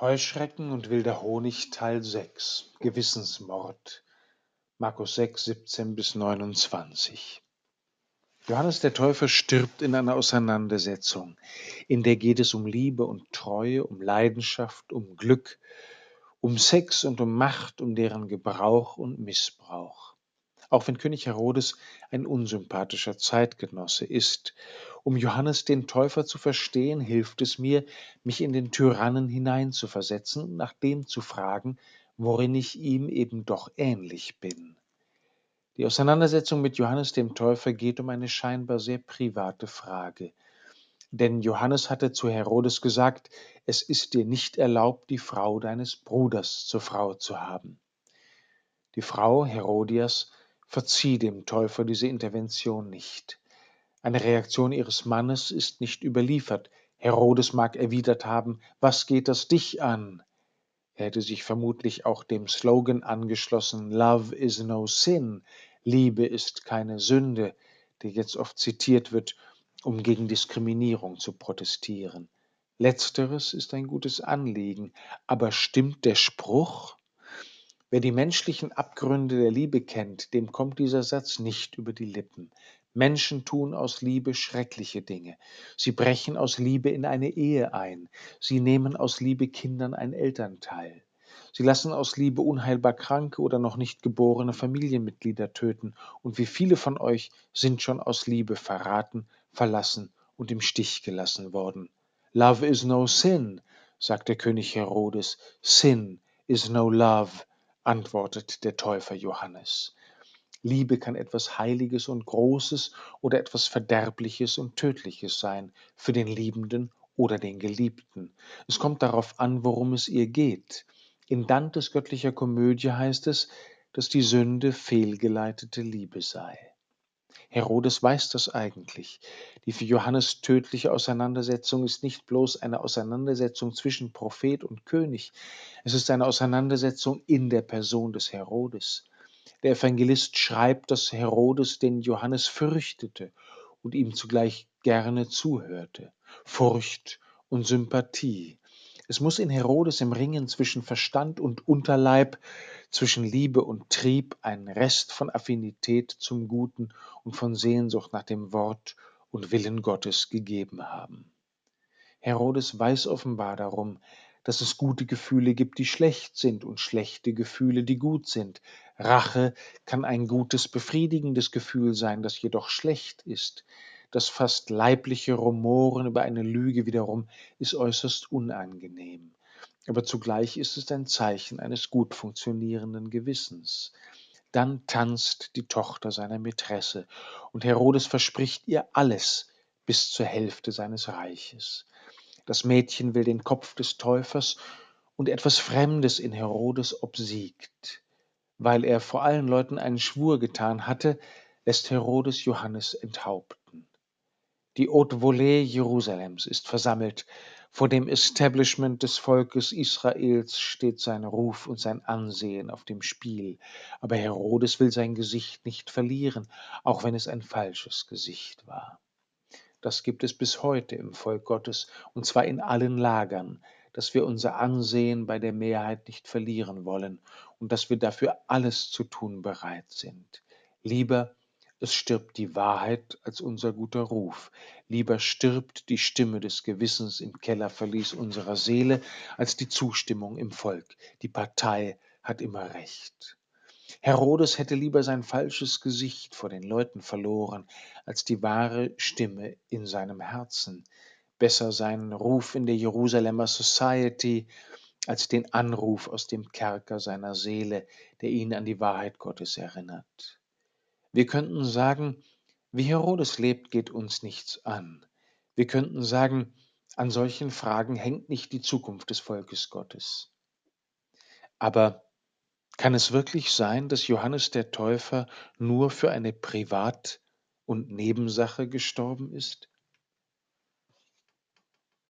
Heuschrecken und wilder Honig Teil 6 Gewissensmord Markus 6, 17 bis 29 Johannes der Täufer stirbt in einer Auseinandersetzung, in der geht es um Liebe und Treue, um Leidenschaft, um Glück, um Sex und um Macht, um deren Gebrauch und Missbrauch. Auch wenn König Herodes ein unsympathischer Zeitgenosse ist um Johannes den Täufer zu verstehen, hilft es mir, mich in den Tyrannen hineinzuversetzen und nach dem zu fragen, worin ich ihm eben doch ähnlich bin. Die Auseinandersetzung mit Johannes dem Täufer geht um eine scheinbar sehr private Frage. Denn Johannes hatte zu Herodes gesagt, es ist dir nicht erlaubt, die Frau deines Bruders zur Frau zu haben. Die Frau Herodias verzieh dem Täufer diese Intervention nicht. Eine Reaktion ihres Mannes ist nicht überliefert. Herodes mag erwidert haben, was geht das dich an? Er hätte sich vermutlich auch dem Slogan angeschlossen, Love is no sin, Liebe ist keine Sünde, der jetzt oft zitiert wird, um gegen Diskriminierung zu protestieren. Letzteres ist ein gutes Anliegen, aber stimmt der Spruch? Wer die menschlichen Abgründe der Liebe kennt, dem kommt dieser Satz nicht über die Lippen. Menschen tun aus Liebe schreckliche Dinge. Sie brechen aus Liebe in eine Ehe ein. Sie nehmen aus Liebe Kindern ein Elternteil. Sie lassen aus Liebe unheilbar kranke oder noch nicht geborene Familienmitglieder töten. Und wie viele von euch sind schon aus Liebe verraten, verlassen und im Stich gelassen worden. Love is no sin, sagt der König Herodes. Sin is no love, antwortet der Täufer Johannes. Liebe kann etwas Heiliges und Großes oder etwas Verderbliches und Tödliches sein, für den Liebenden oder den Geliebten. Es kommt darauf an, worum es ihr geht. In Dantes göttlicher Komödie heißt es, dass die Sünde fehlgeleitete Liebe sei. Herodes weiß das eigentlich. Die für Johannes tödliche Auseinandersetzung ist nicht bloß eine Auseinandersetzung zwischen Prophet und König, es ist eine Auseinandersetzung in der Person des Herodes. Der Evangelist schreibt, dass Herodes den Johannes fürchtete und ihm zugleich gerne zuhörte. Furcht und Sympathie. Es muss in Herodes im Ringen zwischen Verstand und Unterleib, zwischen Liebe und Trieb einen Rest von Affinität zum Guten und von Sehnsucht nach dem Wort und Willen Gottes gegeben haben. Herodes weiß offenbar darum, dass es gute Gefühle gibt, die schlecht sind und schlechte Gefühle, die gut sind. Rache kann ein gutes, befriedigendes Gefühl sein, das jedoch schlecht ist. Das fast leibliche Rumoren über eine Lüge wiederum ist äußerst unangenehm. Aber zugleich ist es ein Zeichen eines gut funktionierenden Gewissens. Dann tanzt die Tochter seiner Mätresse, und Herodes verspricht ihr alles bis zur Hälfte seines Reiches. Das Mädchen will den Kopf des Täufers und etwas Fremdes in Herodes obsiegt. Weil er vor allen Leuten einen Schwur getan hatte, lässt Herodes Johannes enthaupten. Die Haute Volée Jerusalems ist versammelt. Vor dem Establishment des Volkes Israels steht sein Ruf und sein Ansehen auf dem Spiel. Aber Herodes will sein Gesicht nicht verlieren, auch wenn es ein falsches Gesicht war. Das gibt es bis heute im Volk Gottes, und zwar in allen Lagern, dass wir unser Ansehen bei der Mehrheit nicht verlieren wollen und dass wir dafür alles zu tun bereit sind. Lieber es stirbt die Wahrheit als unser guter Ruf. Lieber stirbt die Stimme des Gewissens im Kellerverlies unserer Seele als die Zustimmung im Volk. Die Partei hat immer Recht. Herodes hätte lieber sein falsches Gesicht vor den Leuten verloren, als die wahre Stimme in seinem Herzen, besser seinen Ruf in der Jerusalemer Society als den Anruf aus dem Kerker seiner Seele, der ihn an die Wahrheit Gottes erinnert. Wir könnten sagen, wie Herodes lebt, geht uns nichts an. Wir könnten sagen, an solchen Fragen hängt nicht die Zukunft des Volkes Gottes. Aber kann es wirklich sein, dass Johannes der Täufer nur für eine Privat- und Nebensache gestorben ist?